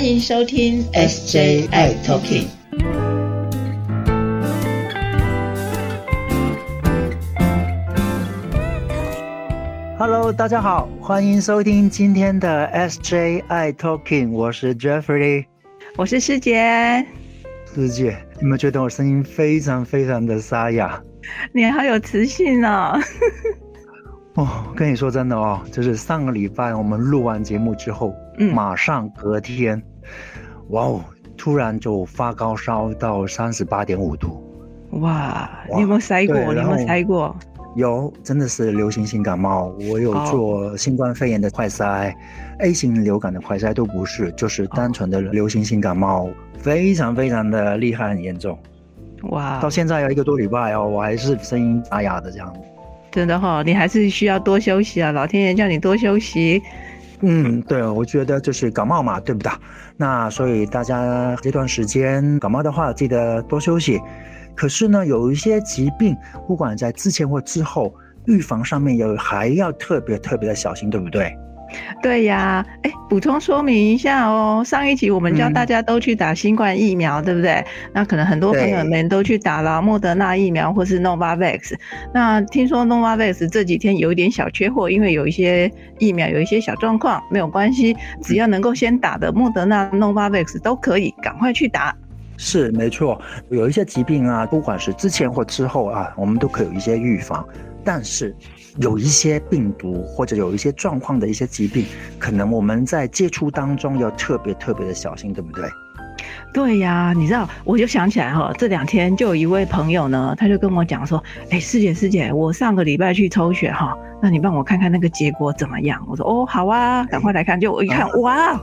欢迎收听 SJI Talking。Hello，大家好，欢迎收听今天的 SJI Talking，我是 Jeffrey，我是师姐。师姐，有没有觉得我声音非常非常的沙哑？你好有磁性哦！哦，跟你说真的哦，就是上个礼拜我们录完节目之后，嗯，马上隔天，哇哦，突然就发高烧到三十八点五度。哇，你有没有塞过？你有没有塞过？有，真的是流行性感冒。我有做新冠肺炎的快筛，A 型流感的快筛都不是，就是单纯的流行性感冒，非常非常的厉害，很严重。哇，到现在要一个多礼拜哦，我还是声音沙哑的这样。真的哈，你还是需要多休息啊！老天爷叫你多休息。嗯，对，我觉得就是感冒嘛，对不对？那所以大家这段时间感冒的话，记得多休息。可是呢，有一些疾病，不管在之前或之后，预防上面有还要特别特别的小心，对不对？对呀，哎，补充说明一下哦。上一集我们教大家都去打新冠疫苗，对不对？那可能很多朋友们都去打了莫德纳疫苗或是 Novavax。那听说 Novavax 这几天有一点小缺货，因为有一些疫苗有一些小状况，没有关系，只要能够先打的莫德纳、Novavax 都可以，赶快去打。是没错，有一些疾病啊，不管是之前或之后啊，我们都可以有一些预防，但是。有一些病毒或者有一些状况的一些疾病，可能我们在接触当中要特别特别的小心，对不对？对呀，你知道，我就想起来哈，这两天就有一位朋友呢，他就跟我讲说，哎，师姐师姐，我上个礼拜去抽血哈，那你帮我看看那个结果怎么样？我说哦，好啊，赶快来看。就我一看，哇，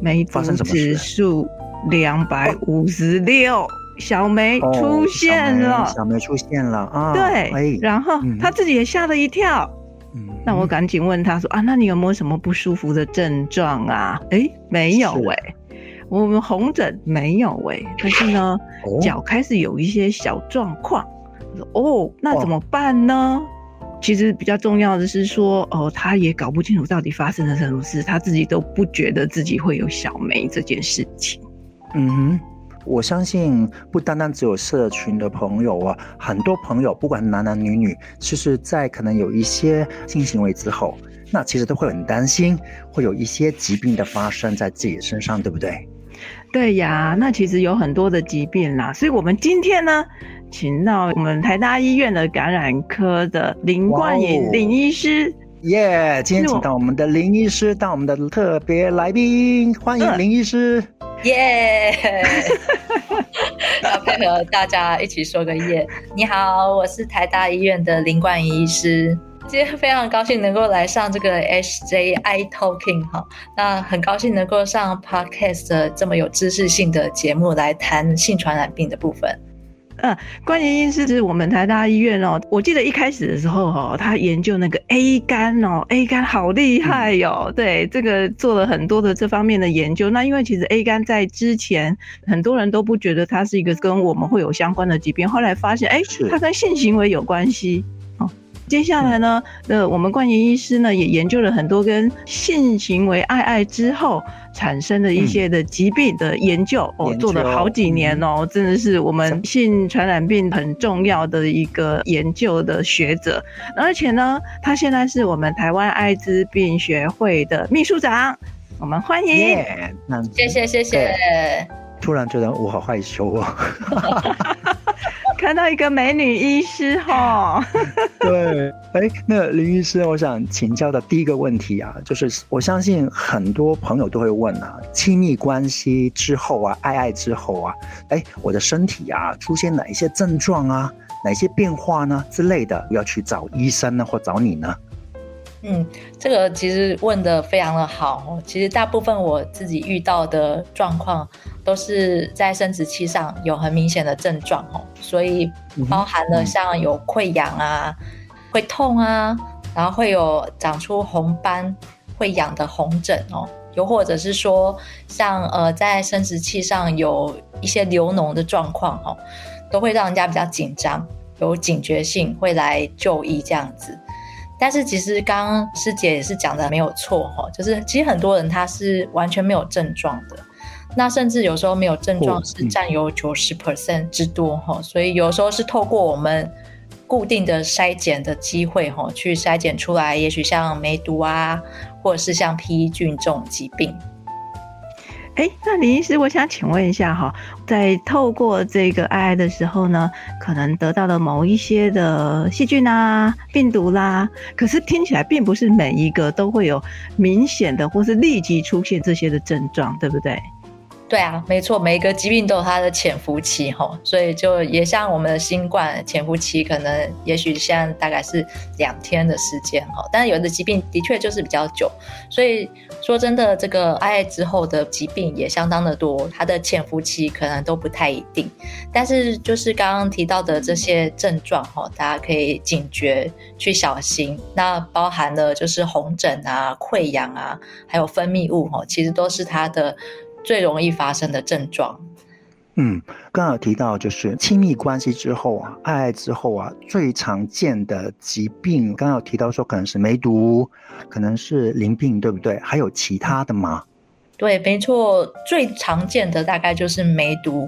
梅毒指数两百五十六。小梅出现了，小梅出现了啊！对，然后他自己也吓了一跳。嗯，那我赶紧问他说啊，那你有没有什么不舒服的症状啊？哎，没有哎，我们红疹没有哎，可是呢，脚开始有一些小状况。哦，那怎么办呢？其实比较重要的是说，哦，他也搞不清楚到底发生了什么事，他自己都不觉得自己会有小梅这件事情。嗯哼。我相信不单单只有社群的朋友啊，很多朋友不管男男女女，其实，在可能有一些性行为之后，那其实都会很担心，会有一些疾病的发生在自己身上，对不对？对呀，那其实有很多的疾病啦，所以我们今天呢，请到我们台大医院的感染科的林冠颖林医师。耶，今天请到我们的林医师当我们的特别来宾，欢迎林医师。耶！要配合大家一起说个耶。你好，我是台大医院的林冠仪医师。今天非常高兴能够来上这个 HJI Talking 哈，那很高兴能够上 Podcast 这么有知识性的节目来谈性传染病的部分。嗯，关于医师是我们台大医院哦。我记得一开始的时候哈，他研究那个 A 肝哦，A 肝好厉害哟。对，这个做了很多的这方面的研究。那因为其实 A 肝在之前很多人都不觉得它是一个跟我们会有相关的疾病，后来发现哎，它跟性行为有关系。接下来呢，呃我们冠言医师呢也研究了很多跟性行为爱爱之后产生的一些的疾病的研究，哦，做了好几年哦，真的是我们性传染病很重要的一个研究的学者，而且呢，他现在是我们台湾艾滋病学会的秘书长，我们欢迎，谢谢谢谢，突然觉得我好害羞哦。看到一个美女医师哈，对，哎，那林医师，我想请教的第一个问题啊，就是我相信很多朋友都会问啊，亲密关系之后啊，爱爱之后啊，哎，我的身体啊出现哪一些症状啊，哪些变化呢之类的，要去找医生呢，或找你呢？嗯，这个其实问的非常的好。其实大部分我自己遇到的状况，都是在生殖器上有很明显的症状哦，所以包含了像有溃疡啊、会痛啊，然后会有长出红斑、会痒的红疹哦，又或者是说像呃在生殖器上有一些流脓的状况哦，都会让人家比较紧张，有警觉性，会来就医这样子。但是其实刚刚师姐也是讲的没有错哈，就是其实很多人他是完全没有症状的，那甚至有时候没有症状哦是占有九十 percent 之多哈、所以有时候是透过我们固定的筛检的机会哈、去筛检出来，也许像梅毒啊，或者是像 PE 菌这种疾病。哎，那李医师，我想请问一下哈，在透过这个爱爱的时候呢，可能得到了某一些的细菌啊、病毒啦，可是听起来并不是每一个都会有明显的或是立即出现这些的症状，对不对？对啊，没错，每一个疾病都有它的潜伏期哈，所以就也像我们的新冠潜伏期，可能也许现在大概是两天的时间哈，但是有的疾病的确就是比较久，所以说真的，这个爱爱之后的疾病也相当的多，它的潜伏期可能都不太一定，但是就是刚刚提到的这些症状哈，大家可以警觉去小心，那包含了就是红疹啊、溃疡啊，还有分泌物哈，其实都是它的。最容易发生的症状。嗯，刚刚有提到就是亲密关系之后啊，爱爱之后啊，最常见的疾病，刚刚有提到说可能是梅毒，可能是淋病，对不对？还有其他的吗？对，没错，最常见的大概就是梅毒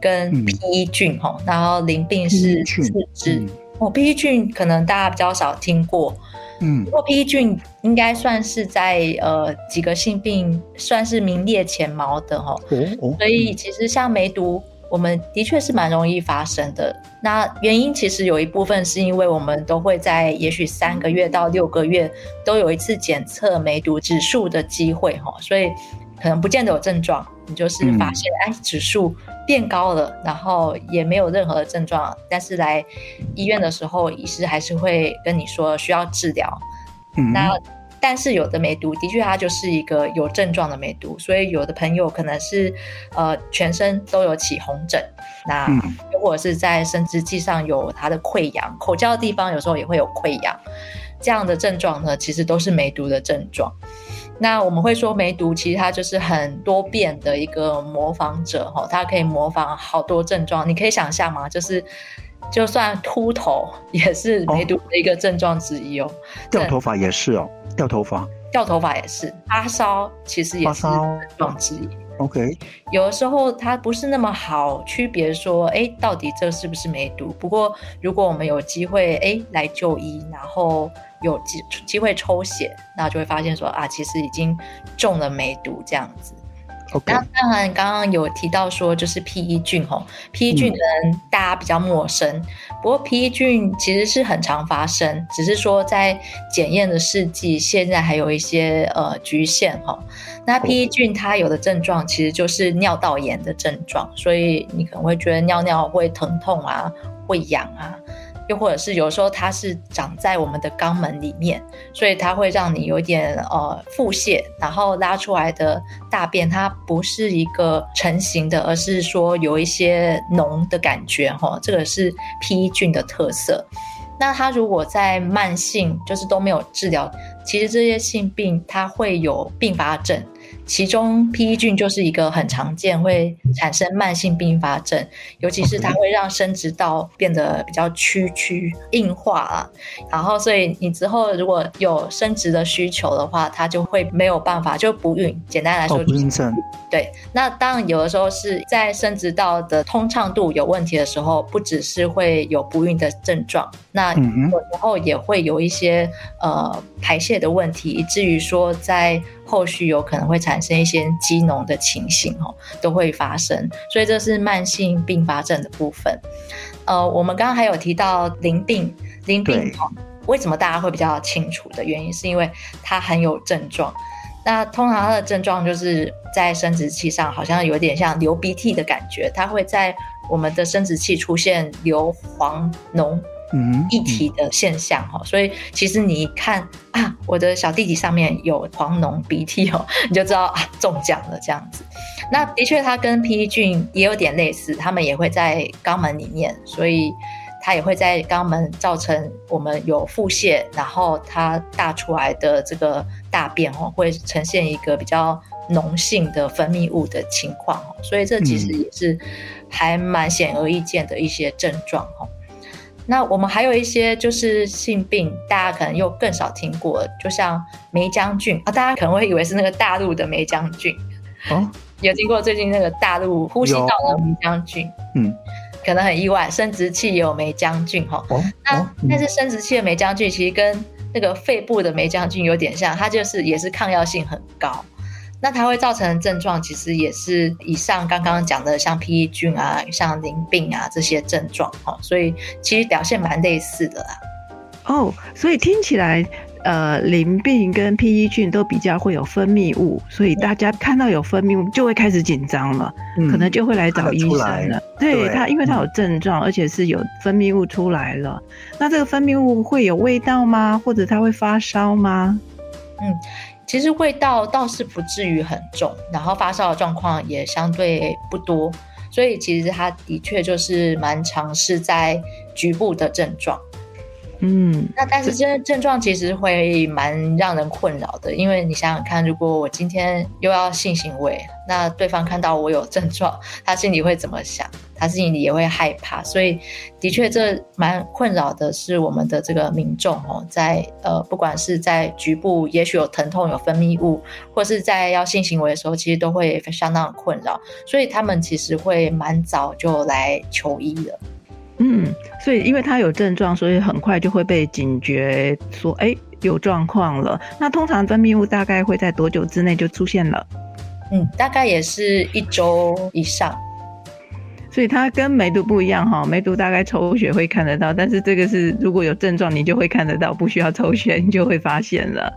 跟嗯。PE 菌哈、然后淋病是四肢。嗯。哦，PE 菌可能大家比较少听过，嗯。不过 PE 菌应该算是在呃几个性病算是名列前茅的哈、哦哦，所以其实像梅毒，我们的确是蛮容易发生的。那原因其实有一部分是因为我们都会在也许三个月到六个月都有一次检测梅毒指数的机会哈，所以可能不见得有症状，你就是发现哎指数变高了，然后也没有任何的症状，但是来医院的时候，医师还是会跟你说需要治疗。嗯那但是有的梅毒的确它就是一个有症状的梅毒，所以有的朋友可能是呃全身都有起红疹，那嗯又或者是在生殖器上有它的溃疡，口交的地方有时候也会有溃疡，这样的症状呢，其实都是梅毒的症状。那我们会说梅毒其实它就是很多变的一个模仿者哈，它可以模仿好多症状，你可以想象吗？就是就算秃头也是梅毒的一个症状之一哦。掉头发也是哦，掉头发掉头发也是，发烧其实也是症状之一。，OK，有的时候它不是那么好区别说，哎，到底这是不是梅毒？不过如果我们有机会，哎，来就医，然后有机机会抽血，那就会发现说啊，其实已经中了梅毒这样子。OK，那当然，刚刚有提到说，就是 PE 菌哦，PE 菌可能大家比较陌生，不过 PE 菌其实是很常发生，只是说在检验的试剂现在还有一些呃局限哈。那 PE 菌它有的症状其实就是尿道炎的症状，所以你可能会觉得尿尿会疼痛啊，会痒啊。又或者是有时候它是长在我们的肛门里面，所以它会让你有点呃腹泻，然后拉出来的大便它不是一个成型的，而是说有一些脓的感觉哈，这个是 P 菌的特色。那它如果在慢性就是都没有治疗，其实这些性病它会有并发症。其中 PE 菌就是一个很常见会产生慢性并发症，尤其是它会让生殖道变得比较曲曲硬化啊，然后所以你之后如果有生殖的需求的话，它就会没有办法就不孕。简单来说、哦，就是，不孕症，对，那当然有的时候是在生殖道的通畅度有问题的时候，不只是会有不孕的症状，那有时候也会有一些呃排泄的问题，以至于说在后续有可能会产生一些机脓的情形哦，都会发生。所以这是慢性并发症的部分。呃，我们刚刚还有提到淋病，淋病为什么大家会比较清楚的原因，是因为它很有症状。那通常它的症状就是在生殖器上，好像有点像流鼻涕的感觉，它会在我们的生殖器出现流黄脓嗯哼，液体的现象哈，所以其实你一看啊，我的小弟弟上面有黄脓鼻涕哦，你就知道啊中奖了这样子。那的确，它跟 PE 菌也有点类似，他们也会在肛门里面，所以它也会在肛门造成我们有腹泻，然后它大出来的这个大便哦，会呈现一个比较脓性的分泌物的情况哦，所以这其实也是还蛮显而易见的一些症状哦。那我们还有一些就是性病，大家可能又更少听过，就像梅将军啊，大家可能会以为是那个大陆的梅将军，哦，有经过最近那个大陆呼吸道的梅将军，嗯，可能很意外，生殖器也有梅将军哈。哦，那哦但是生殖器的梅将军其实跟那个肺部的梅将军有点像，它就是也是抗药性很高。那它会造成的症状，其实也是以上刚刚讲的，像 PE 菌啊、像淋病啊这些症状哈，所以其实表现蛮类似的啦。哦，所以听起来，呃，淋病跟 PE 菌都比较会有分泌物，所以大家看到有分泌物就会开始紧张了，嗯可能就会来找医生了。对对它，因为它有症状，而且是有分泌物出来了。那这个分泌物会有味道吗？或者它会发烧吗？其实味道倒是不至于很重，然后发烧的状况也相对不多，所以其实它的确就是蛮尝试在局部的症状。嗯，那但是这些症状其实会蛮让人困扰的，因为你想想看，如果我今天又要性行为，那对方看到我有症状，他心里会怎么想？他心里也会害怕，所以的确这蛮困扰的，是我们的这个民众哦，在呃不管是在局部也许有疼痛、有分泌物，或是在要性行为的时候，其实都会相当困扰，所以他们其实会蛮早就来求医了。嗯，所以因为他有症状，所以很快就会被警觉说，哎，有状况了。那通常分泌物大概会在多久之内就出现了？嗯，大概也是一周以上。所以它跟梅毒不一样哈，梅毒大概抽血会看得到，但是这个是如果有症状你就会看得到，不需要抽血你就会发现了。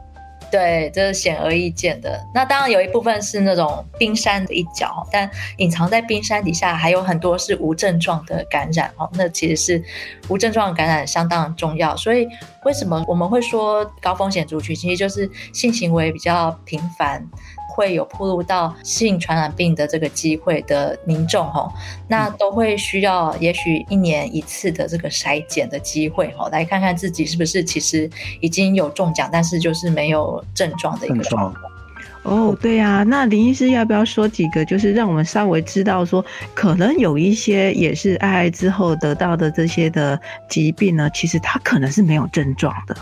对，这是显而易见的。那当然有一部分是那种冰山的一角，但隐藏在冰山底下还有很多是无症状的感染哦。那其实是无症状感染相当重要。所以为什么我们会说高风险族群，其实就是性行为比较频繁。会有暴露到性传染病的这个机会的民众哦，那都会需要也许一年一次的这个筛检的机会哦，来看看自己是不是其实已经有中奖，但是就是没有症状的一个状况。哦，对呀、啊，那林医师要不要说几个，就是让我们稍微知道说，可能有一些也是爱爱之后得到的这些的疾病呢，其实它可能是没有症状的。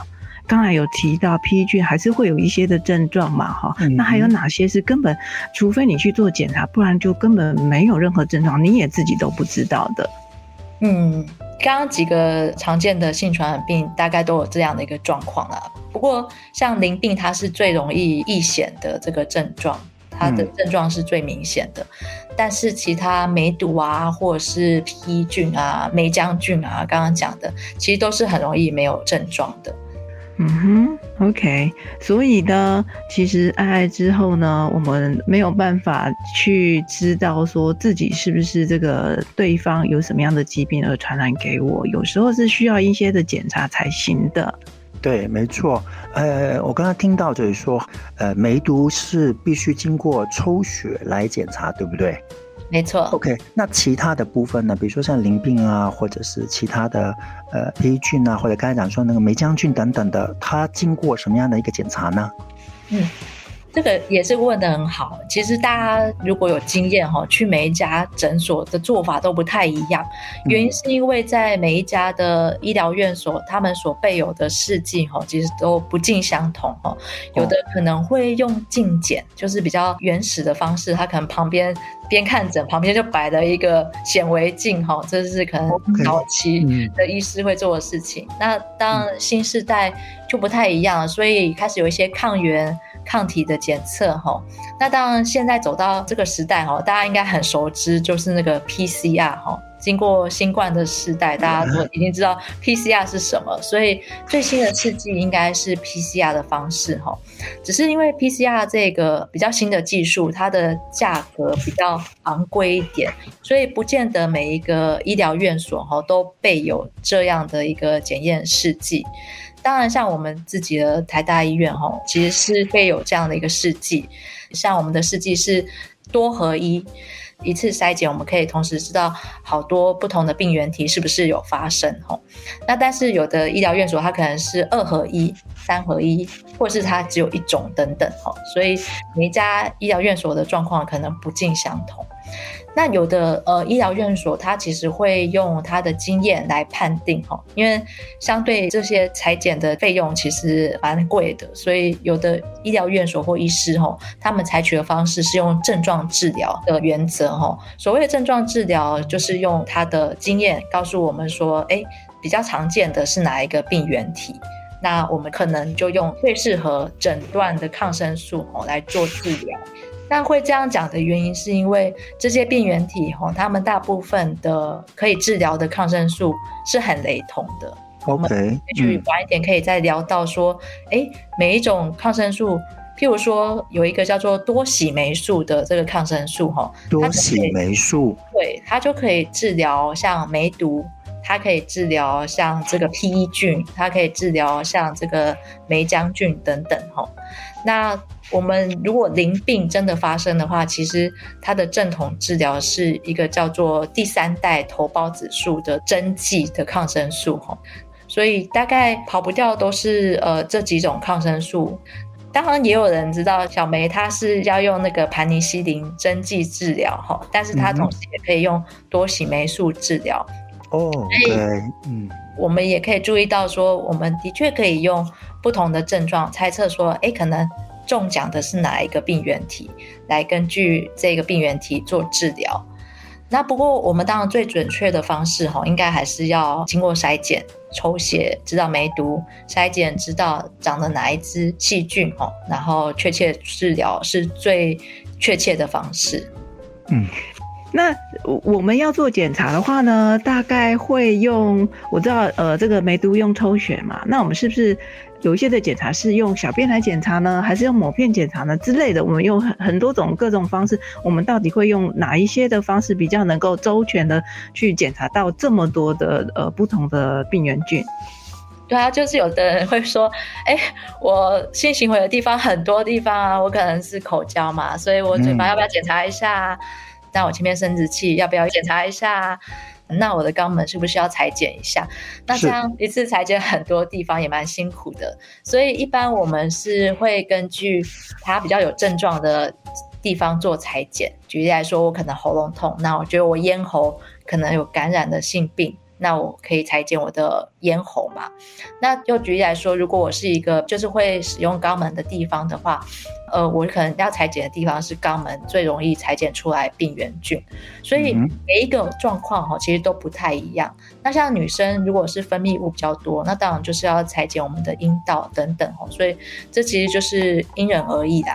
刚才有提到 PE 菌还是会有一些的症状嘛，哈、嗯，那还有哪些是根本，除非你去做检查，不然就根本没有任何症状，你也自己都不知道的。嗯，刚刚几个常见的性传染病大概都有这样的一个状况啦。不过像淋病，它是最容易易显的这个症状，它的症状是最明显的。嗯、但是其他梅毒啊，或者是 PE 菌啊、梅浆菌啊，刚刚讲的，其实都是很容易没有症状的。嗯哼，OK，所以呢，其实爱爱之后呢，我们没有办法去知道说自己是不是这个对方有什么样的疾病而传染给我，有时候是需要一些的检查才行的。对，没错。呃，我刚刚听到就是说，呃，梅毒是必须经过抽血来检查，对不对？没错。OK，那其他的部分呢？比如说像淋病啊，或者是其他的呃 A 菌啊，或者刚才讲说那个霉浆菌等等的，它经过什么样的一个检查呢？嗯，这个也是问的很好。其实大家如果有经验哈，去每一家诊所的做法都不太一样。原因是因为在每一家的医疗院所，他们所备有的试剂哈，其实都不尽相同哈。有的可能会用镜检，就是比较原始的方式，他可能旁边。边看诊旁边就摆了一个显微镜，哈，这是可能早期的医师会做的事情。Okay. 那当新时代就不太一样，所以开始有一些抗原、抗体的检测，哈。那当然现在走到这个时代，哈，大家应该很熟知，就是那个 PCR，哈。经过新冠的时代，大家都已经知道 PCR 是什么，所以最新的试剂应该是 PCR 的方式哈。只是因为 PCR 这个比较新的技术，它的价格比较昂贵一点，所以不见得每一个医疗院所哈都备有这样的一个检验试剂。当然，像我们自己的台大医院哈，其实是备有这样的一个试剂，像我们的试剂是多合一。一次筛检，我们可以同时知道好多不同的病原体是不是有发生吼。那但是有的医疗院所它可能是二合一、三合一，或是它只有一种等等吼。所以每一家医疗院所的状况可能不尽相同。那有的呃医疗院所，它其实会用它的经验来判定哈，因为相对这些裁剪的费用其实蛮贵的，所以有的医疗院所或医师哈，他们采取的方式是用症状治疗的原则哈。所谓的症状治疗，就是用他的经验告诉我们说，哎，比较常见的是哪一个病原体，那我们可能就用最适合诊断的抗生素哦来做治疗。那会这样讲的原因，是因为这些病原体哈，它们大部分的可以治疗的抗生素是很雷同的。OK，去晚一点可以再聊到说，哎，每一种抗生素，譬如说有一个叫做多喜霉素的这个抗生素哈，多喜霉素，对，它就可以治疗像梅毒，它可以治疗像这个 P E 菌，它可以治疗像这个梅浆菌等等哈。那我们如果淋病真的发生的话，其实它的正统治疗是一个叫做第三代头孢子素的针剂的抗生素哈，所以大概跑不掉都是呃这几种抗生素。当然也有人知道小梅她是要用那个盘尼西林针剂治疗哈，但是她同时也可以用多喜霉素治疗。哦，对，嗯，我们也可以注意到说，我们的确可以用不同的症状猜测说，哎，可能。中奖的是哪一个病原体？来根据这个病原体做治疗。那不过我们当然最准确的方式哈，应该还是要经过筛检、抽血知道梅毒，筛检知道长的哪一只细菌哈，然后确切治疗是最确切的方式。嗯，那我们要做检查的话呢，大概会用我知道呃，这个梅毒用抽血嘛，那我们是不是？有一些的检查是用小便来检查呢，还是用抹片检查呢之类的？我们用很很多种各种方式，我们到底会用哪一些的方式比较能够周全的去检查到这么多的呃不同的病原菌？对啊，就是有的人会说，哎，我性行为的地方很多地方啊，我可能是口交嘛，所以我嘴巴要不要检查一下？那我前面生殖器要不要检查一下？那我的肛门是不是要裁剪一下？那这样一次裁剪很多地方也蛮辛苦的，所以一般我们是会根据它比较有症状的地方做裁剪。举例来说，我可能喉咙痛，那我觉得我咽喉可能有感染的性病。那我可以裁剪我的咽喉嘛？那又举例来说，如果我是一个就是会使用肛门的地方的话，呃，我可能要裁剪的地方是肛门最容易裁剪出来病原菌，所以每一个状况哈其实都不太一样。那像女生如果是分泌物比较多，那当然就是要裁剪我们的阴道等等哈，所以这其实就是因人而异的。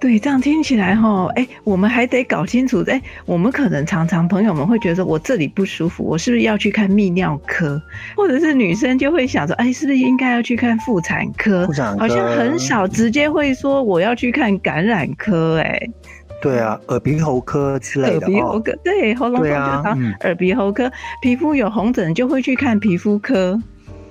对，这样听起来哈，哎，我们还得搞清楚，哎，我们可能常常朋友们会觉得我这里不舒服，我是不是要去看泌尿科？或者是女生就会想着，哎，是不是应该要去看妇产科？妇产科好像很少直接会说我要去看感染科，哎，对啊，耳鼻喉科之类的，耳鼻喉科对，喉咙痛就当耳鼻喉科，皮肤有红疹就会去看皮肤科。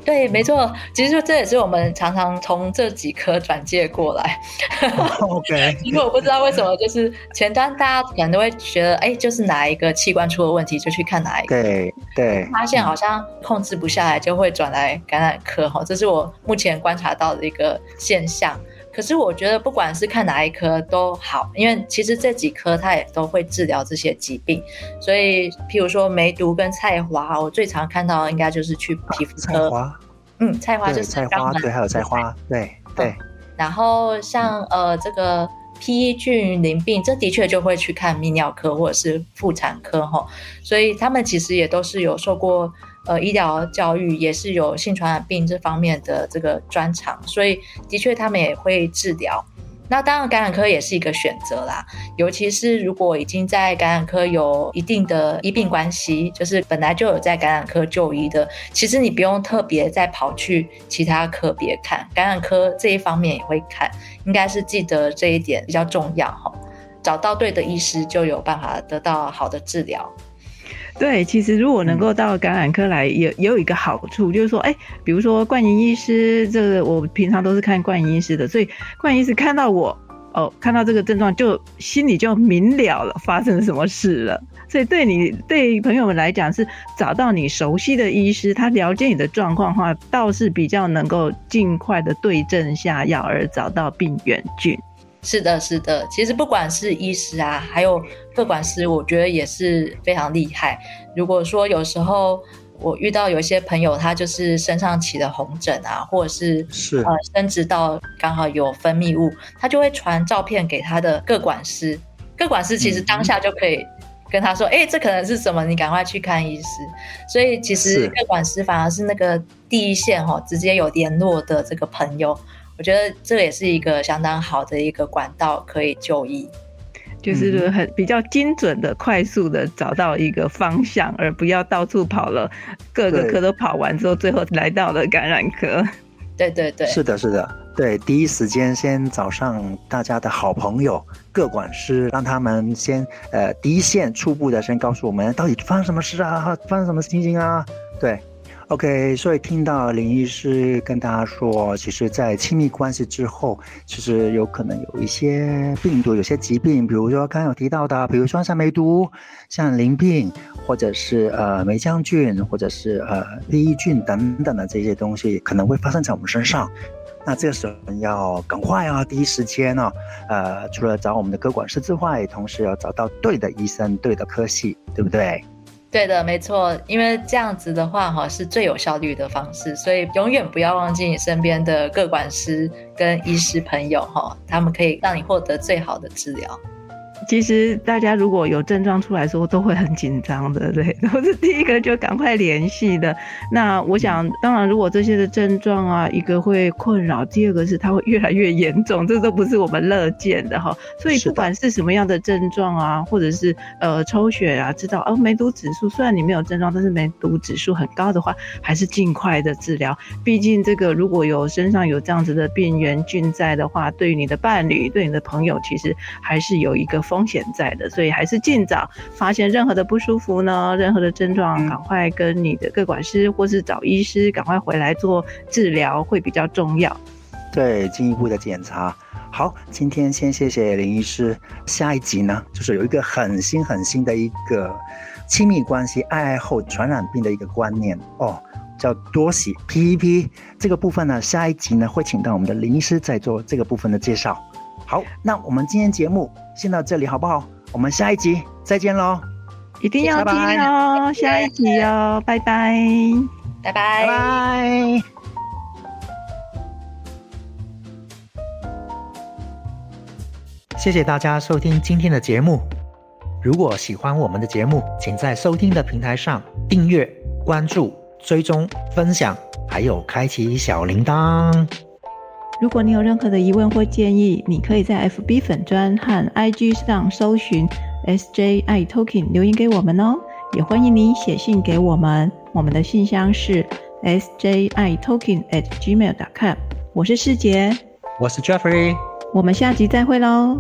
对，没错，其实这也是我们常常从这几科转介过来。OK，因 为我不知道为什么，就是前端大家可能都会觉得，哎，就是哪一个器官出了问题，就去看哪一个。对对。发现好像控制不下来，就会转来感染科哈，这是我目前观察到的一个现象。可是我觉得不管是看哪一科都好，因为其实这几科它也都会治疗这些疾病。所以，譬如说梅毒跟菜花，我最常看到应该就是去皮肤科。菜花，嗯，菜花就是菜花，对，还有菜花，对对。然后像呃这个 P 菌淋病，这的确就会去看泌尿科或者是妇产科哈。所以他们其实也都是有受过。呃，医疗教育也是有性传染病这方面的这个专长，所以的确他们也会治疗。那当然，感染科也是一个选择啦，尤其是如果已经在感染科有一定的医病关系，就是本来就有在感染科就医的，其实你不用特别再跑去其他科别看，感染科这一方面也会看，应该是记得这一点比较重要哈。找到对的医师，就有办法得到好的治疗。对，其实如果能够到感染科来，也也有一个好处，就是说，哎，比如说冠莹医师，这个我平常都是看冠莹医师的，所以冠莹医师看到我，哦，看到这个症状，就心里就明了了，发生什么事了。所以对你对朋友们来讲，是找到你熟悉的医师，他了解你的状况的话，倒是比较能够尽快的对症下药，而找到病原菌。是的，是的。其实不管是医师啊，还有各管师，我觉得也是非常厉害。如果说有时候我遇到有一些朋友，他就是身上起了红疹啊，或者是是呃生殖道刚好有分泌物，他就会传照片给他的各管师。各管师其实当下就可以跟他说：“哎、这可能是什么？你赶快去看医师。”所以其实是各管师反而是那个第一线哈、哦，直接有联络的这个朋友。我觉得这也是一个相当好的一个管道，可以就医。就是很比较精准的、快速的找到一个方向，而不要到处跑了，各个科都跑完之后，最后来到了感染科。对对对，是的，是的，对，第一时间先找上大家的好朋友各管师，让他们先呃第一线初步的先告诉我们到底发生什么事啊，发生什么情形啊，对。OK，所以听到林医师跟大家说，其实，在亲密关系之后，其实有可能有一些病毒、有些疾病，比如说刚刚有提到的，比如说像梅毒、像淋病，或者是呃梅浆菌，或者是呃利益菌等等的这些东西，可能会发生在我们身上。那这个时候要赶快啊，第一时间呢、呃，除了找我们的科管师之外，同时要找到对的医生、对的科系，对不对？对的，没错，因为这样子的话哈是最有效率的方式，所以永远不要忘记你身边的各管师跟医师朋友哈，他们可以让你获得最好的治疗。其实大家如果有症状出来的时候，都会很紧张的，对，都是第一个就赶快联系的。那我想，当然，如果这些的症状啊，一个会困扰，第二个是它会越来越严重，这都不是我们乐见的哈。所以不管是什么样的症状啊，或者是呃抽血啊，知道哦梅毒指数虽然你没有症状，但是梅毒指数很高的话，还是尽快的治疗。毕竟这个如果有身上有这样子的病原菌在的话，对于你的伴侣、对你的朋友，其实还是有一个风险在的。所以还是尽早发现任何的不舒服呢，任何的症状，嗯赶快跟你的各管师或是找医师，赶快回来做治疗会比较重要。对，进一步的检查。好，今天先谢谢林医师。下一集呢，就是有一个很新很新的一个亲密关系爱爱后传染病的一个观念哦，叫多喜 PEP 这个部分呢，下一集呢会请到我们的林医师再做这个部分的介绍。好，那我们今天节目先到这里好不好？我们下一集再见喽，一定要听拜拜哦，下一集哦，拜拜。拜拜拜拜。谢谢大家收听今天的节目。如果喜欢我们的节目，请在收听的平台上订阅、关注、追踪、分享，还有开启小铃铛。如果你有任何的疑问或建议，你可以在 FB 粉专和 IG 上搜寻 SJI Token 留言给我们哦。也欢迎你写信给我们，我们的信箱是 SJI Token at gmail.com。我是世杰，我是 Jeffrey，我们下集再会喽。